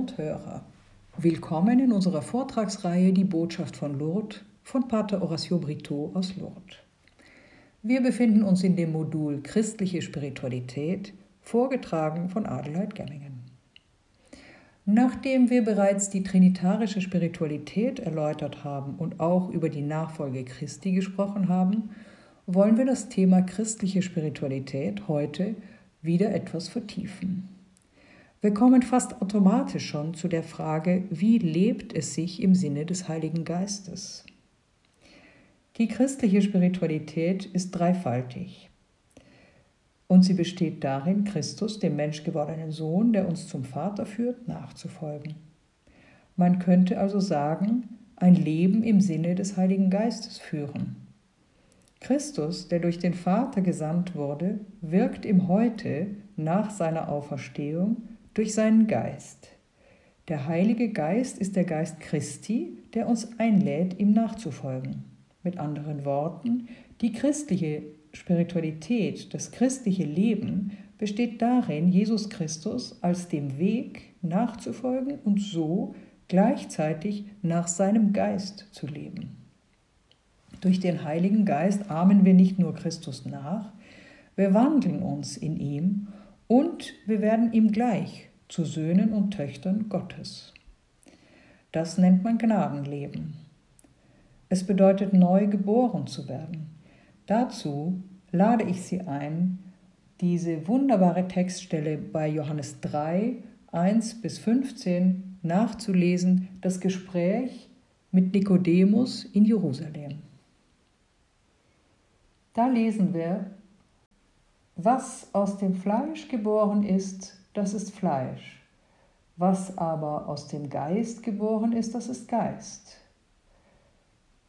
Und Hörer, willkommen in unserer Vortragsreihe Die Botschaft von Lourdes von Pater Horacio Brito aus Lourdes. Wir befinden uns in dem Modul Christliche Spiritualität, vorgetragen von Adelheid Gemmingen. Nachdem wir bereits die trinitarische Spiritualität erläutert haben und auch über die Nachfolge Christi gesprochen haben, wollen wir das Thema christliche Spiritualität heute wieder etwas vertiefen. Wir kommen fast automatisch schon zu der Frage, wie lebt es sich im Sinne des Heiligen Geistes? Die christliche Spiritualität ist dreifaltig. Und sie besteht darin, Christus, dem menschgewordenen Sohn, der uns zum Vater führt, nachzufolgen. Man könnte also sagen, ein Leben im Sinne des Heiligen Geistes führen. Christus, der durch den Vater gesandt wurde, wirkt im Heute nach seiner Auferstehung durch seinen Geist. Der Heilige Geist ist der Geist Christi, der uns einlädt, ihm nachzufolgen. Mit anderen Worten, die christliche Spiritualität, das christliche Leben besteht darin, Jesus Christus als dem Weg nachzufolgen und so gleichzeitig nach seinem Geist zu leben. Durch den Heiligen Geist ahmen wir nicht nur Christus nach, wir wandeln uns in ihm und wir werden ihm gleich zu Söhnen und Töchtern Gottes. Das nennt man Gnadenleben. Es bedeutet neu geboren zu werden. Dazu lade ich Sie ein, diese wunderbare Textstelle bei Johannes 3, 1 bis 15 nachzulesen, das Gespräch mit Nikodemus in Jerusalem. Da lesen wir, was aus dem Fleisch geboren ist, das ist Fleisch. Was aber aus dem Geist geboren ist, das ist Geist.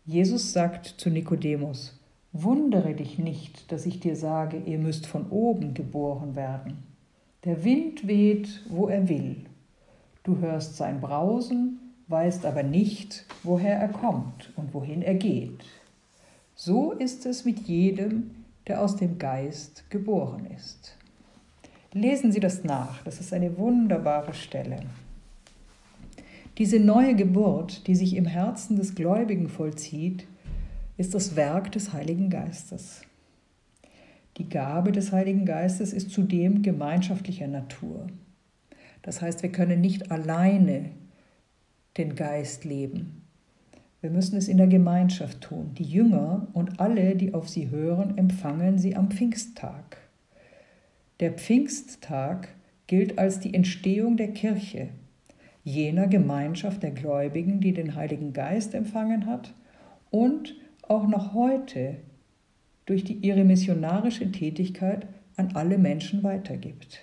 Jesus sagt zu Nikodemus, Wundere dich nicht, dass ich dir sage, ihr müsst von oben geboren werden. Der Wind weht, wo er will. Du hörst sein Brausen, weißt aber nicht, woher er kommt und wohin er geht. So ist es mit jedem, der aus dem Geist geboren ist. Lesen Sie das nach, das ist eine wunderbare Stelle. Diese neue Geburt, die sich im Herzen des Gläubigen vollzieht, ist das Werk des Heiligen Geistes. Die Gabe des Heiligen Geistes ist zudem gemeinschaftlicher Natur. Das heißt, wir können nicht alleine den Geist leben. Wir müssen es in der Gemeinschaft tun. Die Jünger und alle, die auf sie hören, empfangen sie am Pfingsttag. Der Pfingsttag gilt als die Entstehung der Kirche, jener Gemeinschaft der Gläubigen, die den Heiligen Geist empfangen hat und auch noch heute durch die, ihre missionarische Tätigkeit an alle Menschen weitergibt.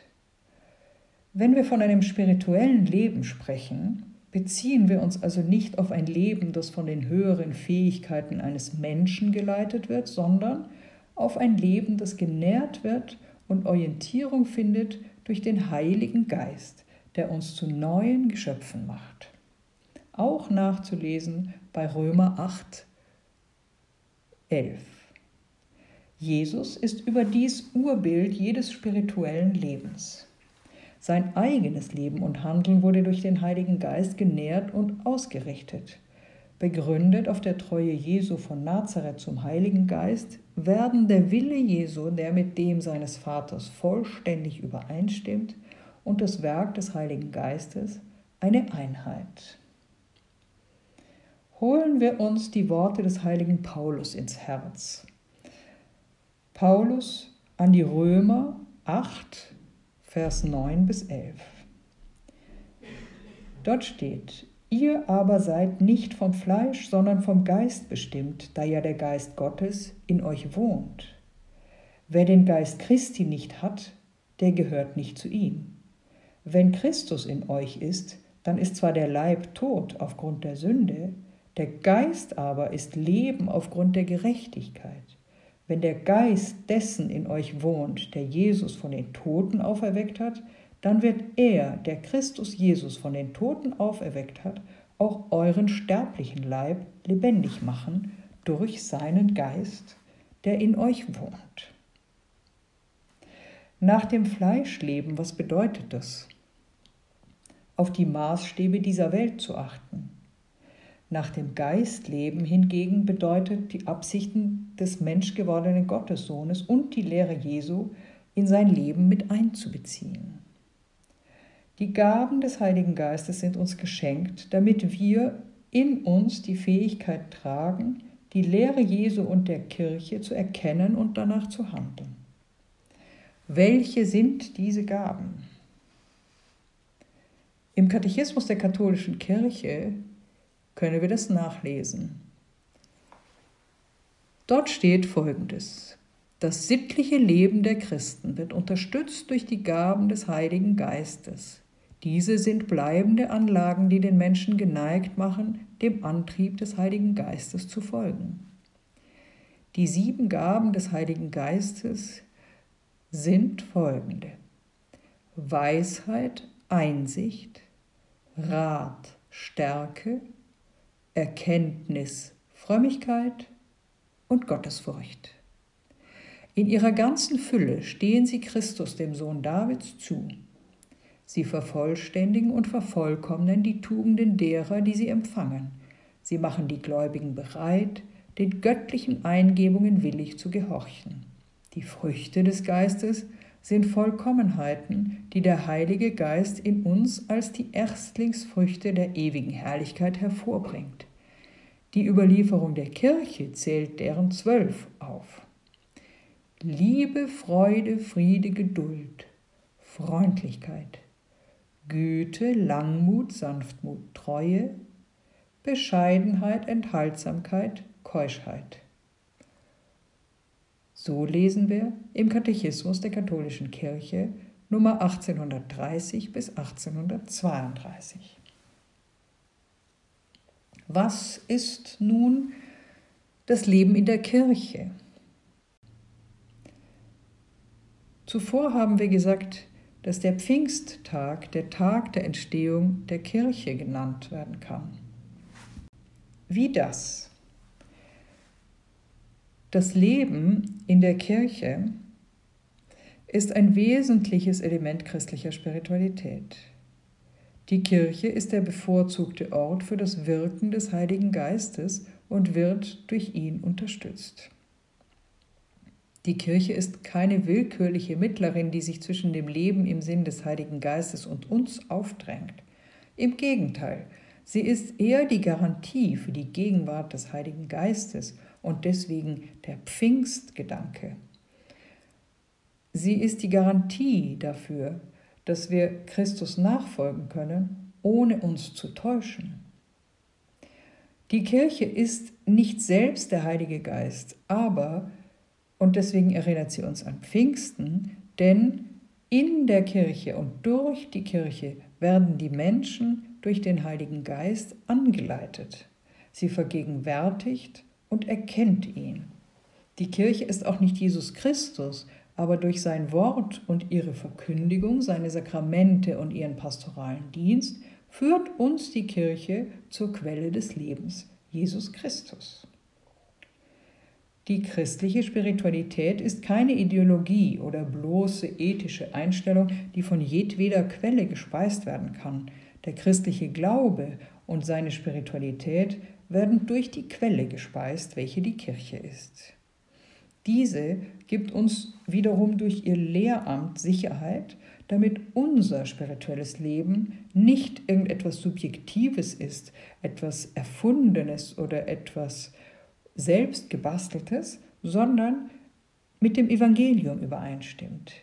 Wenn wir von einem spirituellen Leben sprechen, beziehen wir uns also nicht auf ein Leben, das von den höheren Fähigkeiten eines Menschen geleitet wird, sondern auf ein Leben, das genährt wird und Orientierung findet durch den Heiligen Geist, der uns zu neuen Geschöpfen macht. Auch nachzulesen bei Römer 8, 11. Jesus ist überdies Urbild jedes spirituellen Lebens. Sein eigenes Leben und Handeln wurde durch den Heiligen Geist genährt und ausgerichtet. Begründet auf der Treue Jesu von Nazareth zum Heiligen Geist, werden der Wille Jesu, der mit dem seines Vaters vollständig übereinstimmt, und das Werk des Heiligen Geistes eine Einheit. Holen wir uns die Worte des heiligen Paulus ins Herz. Paulus an die Römer 8, Vers 9 bis 11. Dort steht, ihr aber seid nicht vom Fleisch, sondern vom Geist bestimmt, da ja der Geist Gottes in euch wohnt. Wer den Geist Christi nicht hat, der gehört nicht zu ihm. Wenn Christus in euch ist, dann ist zwar der Leib tot aufgrund der Sünde, der Geist aber ist Leben aufgrund der Gerechtigkeit. Wenn der Geist dessen in euch wohnt, der Jesus von den Toten auferweckt hat, dann wird er, der Christus Jesus von den Toten auferweckt hat, auch euren sterblichen Leib lebendig machen durch seinen Geist, der in euch wohnt. Nach dem Fleischleben, was bedeutet das? auf die Maßstäbe dieser Welt zu achten. Nach dem Geistleben hingegen bedeutet die Absichten des menschgewordenen Gottessohnes und die Lehre Jesu in sein Leben mit einzubeziehen. Die Gaben des Heiligen Geistes sind uns geschenkt, damit wir in uns die Fähigkeit tragen, die Lehre Jesu und der Kirche zu erkennen und danach zu handeln. Welche sind diese Gaben? Im Katechismus der katholischen Kirche können wir das nachlesen. Dort steht Folgendes. Das sittliche Leben der Christen wird unterstützt durch die Gaben des Heiligen Geistes. Diese sind bleibende Anlagen, die den Menschen geneigt machen, dem Antrieb des Heiligen Geistes zu folgen. Die sieben Gaben des Heiligen Geistes sind folgende. Weisheit, Einsicht, Rat, Stärke, Erkenntnis, Frömmigkeit und Gottesfurcht. In ihrer ganzen Fülle stehen sie Christus, dem Sohn Davids, zu. Sie vervollständigen und vervollkommnen die Tugenden derer, die sie empfangen. Sie machen die Gläubigen bereit, den göttlichen Eingebungen willig zu gehorchen. Die Früchte des Geistes sind Vollkommenheiten, die der Heilige Geist in uns als die Erstlingsfrüchte der ewigen Herrlichkeit hervorbringt. Die Überlieferung der Kirche zählt deren zwölf auf. Liebe, Freude, Friede, Geduld, Freundlichkeit, Güte, Langmut, Sanftmut, Treue, Bescheidenheit, Enthaltsamkeit, Keuschheit. So lesen wir im Katechismus der katholischen Kirche Nummer 1830 bis 1832. Was ist nun das Leben in der Kirche? Zuvor haben wir gesagt, dass der Pfingsttag der Tag der Entstehung der Kirche genannt werden kann. Wie das? Das Leben in der Kirche ist ein wesentliches Element christlicher Spiritualität. Die Kirche ist der bevorzugte Ort für das Wirken des Heiligen Geistes und wird durch ihn unterstützt. Die Kirche ist keine willkürliche Mittlerin, die sich zwischen dem Leben im Sinn des Heiligen Geistes und uns aufdrängt. Im Gegenteil, sie ist eher die Garantie für die Gegenwart des Heiligen Geistes und deswegen der Pfingstgedanke. Sie ist die Garantie dafür, dass wir Christus nachfolgen können, ohne uns zu täuschen. Die Kirche ist nicht selbst der Heilige Geist, aber, und deswegen erinnert sie uns an Pfingsten, denn in der Kirche und durch die Kirche werden die Menschen durch den Heiligen Geist angeleitet. Sie vergegenwärtigt und erkennt ihn. Die Kirche ist auch nicht Jesus Christus, aber durch sein Wort und ihre Verkündigung, seine Sakramente und ihren pastoralen Dienst führt uns die Kirche zur Quelle des Lebens, Jesus Christus. Die christliche Spiritualität ist keine Ideologie oder bloße ethische Einstellung, die von jedweder Quelle gespeist werden kann. Der christliche Glaube und seine Spiritualität werden durch die Quelle gespeist, welche die Kirche ist. Diese gibt uns wiederum durch ihr Lehramt Sicherheit, damit unser spirituelles Leben nicht irgendetwas Subjektives ist, etwas Erfundenes oder etwas Selbstgebasteltes, sondern mit dem Evangelium übereinstimmt.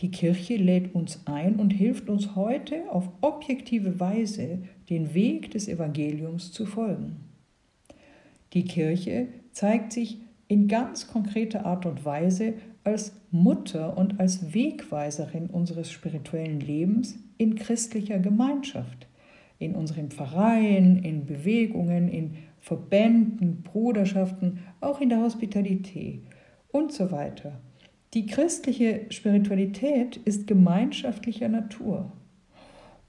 Die Kirche lädt uns ein und hilft uns heute auf objektive Weise den Weg des Evangeliums zu folgen. Die Kirche zeigt sich in ganz konkreter Art und Weise als Mutter und als Wegweiserin unseres spirituellen Lebens in christlicher Gemeinschaft, in unserem Verein, in Bewegungen, in Verbänden, Bruderschaften, auch in der Hospitalität und so weiter. Die christliche Spiritualität ist gemeinschaftlicher Natur.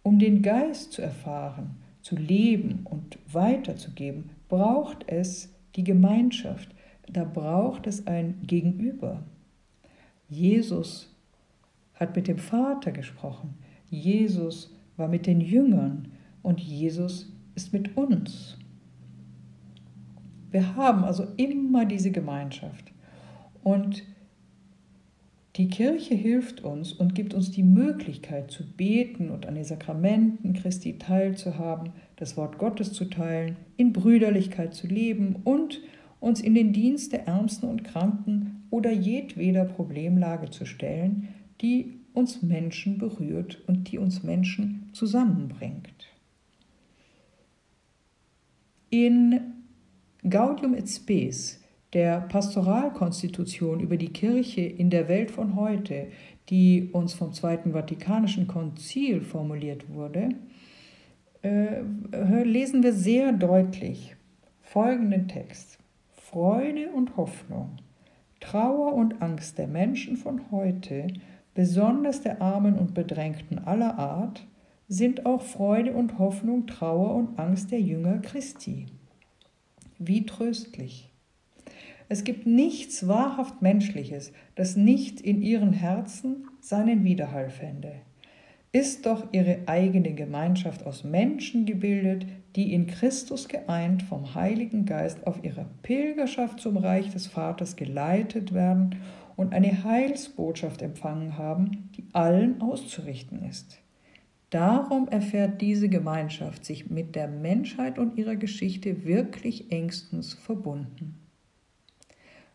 Um den Geist zu erfahren, zu leben und weiterzugeben, braucht es die Gemeinschaft, da braucht es ein Gegenüber. Jesus hat mit dem Vater gesprochen. Jesus war mit den Jüngern und Jesus ist mit uns. Wir haben also immer diese Gemeinschaft. Und die Kirche hilft uns und gibt uns die Möglichkeit zu beten und an den Sakramenten Christi teilzuhaben, das Wort Gottes zu teilen, in Brüderlichkeit zu leben und uns in den Dienst der Ärmsten und Kranken oder jedweder Problemlage zu stellen, die uns Menschen berührt und die uns Menschen zusammenbringt. In Gaudium et Spes der Pastoralkonstitution über die Kirche in der Welt von heute, die uns vom Zweiten Vatikanischen Konzil formuliert wurde, äh, lesen wir sehr deutlich folgenden Text. Freude und Hoffnung, Trauer und Angst der Menschen von heute, besonders der Armen und Bedrängten aller Art, sind auch Freude und Hoffnung, Trauer und Angst der Jünger Christi. Wie tröstlich. Es gibt nichts wahrhaft Menschliches, das nicht in ihren Herzen seinen Widerhall fände. Ist doch ihre eigene Gemeinschaft aus Menschen gebildet, die in Christus geeint vom Heiligen Geist auf ihrer Pilgerschaft zum Reich des Vaters geleitet werden und eine Heilsbotschaft empfangen haben, die allen auszurichten ist. Darum erfährt diese Gemeinschaft sich mit der Menschheit und ihrer Geschichte wirklich engstens verbunden.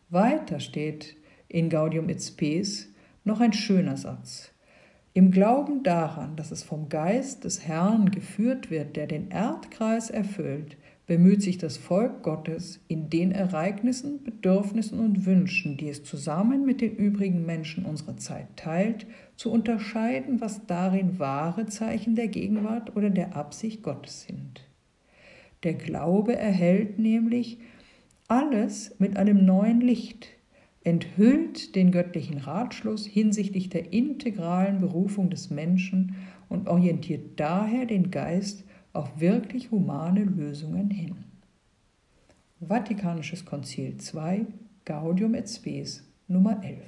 Weiter steht in Gaudium et Spes noch ein schöner Satz. Im Glauben daran, dass es vom Geist des Herrn geführt wird, der den Erdkreis erfüllt, bemüht sich das Volk Gottes in den Ereignissen, Bedürfnissen und Wünschen, die es zusammen mit den übrigen Menschen unserer Zeit teilt, zu unterscheiden, was darin wahre Zeichen der Gegenwart oder der Absicht Gottes sind. Der Glaube erhält nämlich alles mit einem neuen Licht, enthüllt den göttlichen Ratschluss hinsichtlich der integralen Berufung des Menschen und orientiert daher den Geist auf wirklich humane Lösungen hin. Vatikanisches Konzil II, Gaudium et Spes, Nummer 11.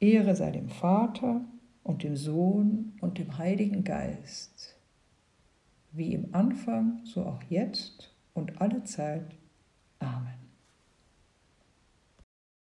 Ehre sei dem Vater und dem Sohn und dem Heiligen Geist, wie im Anfang, so auch jetzt und alle Zeit. Amen.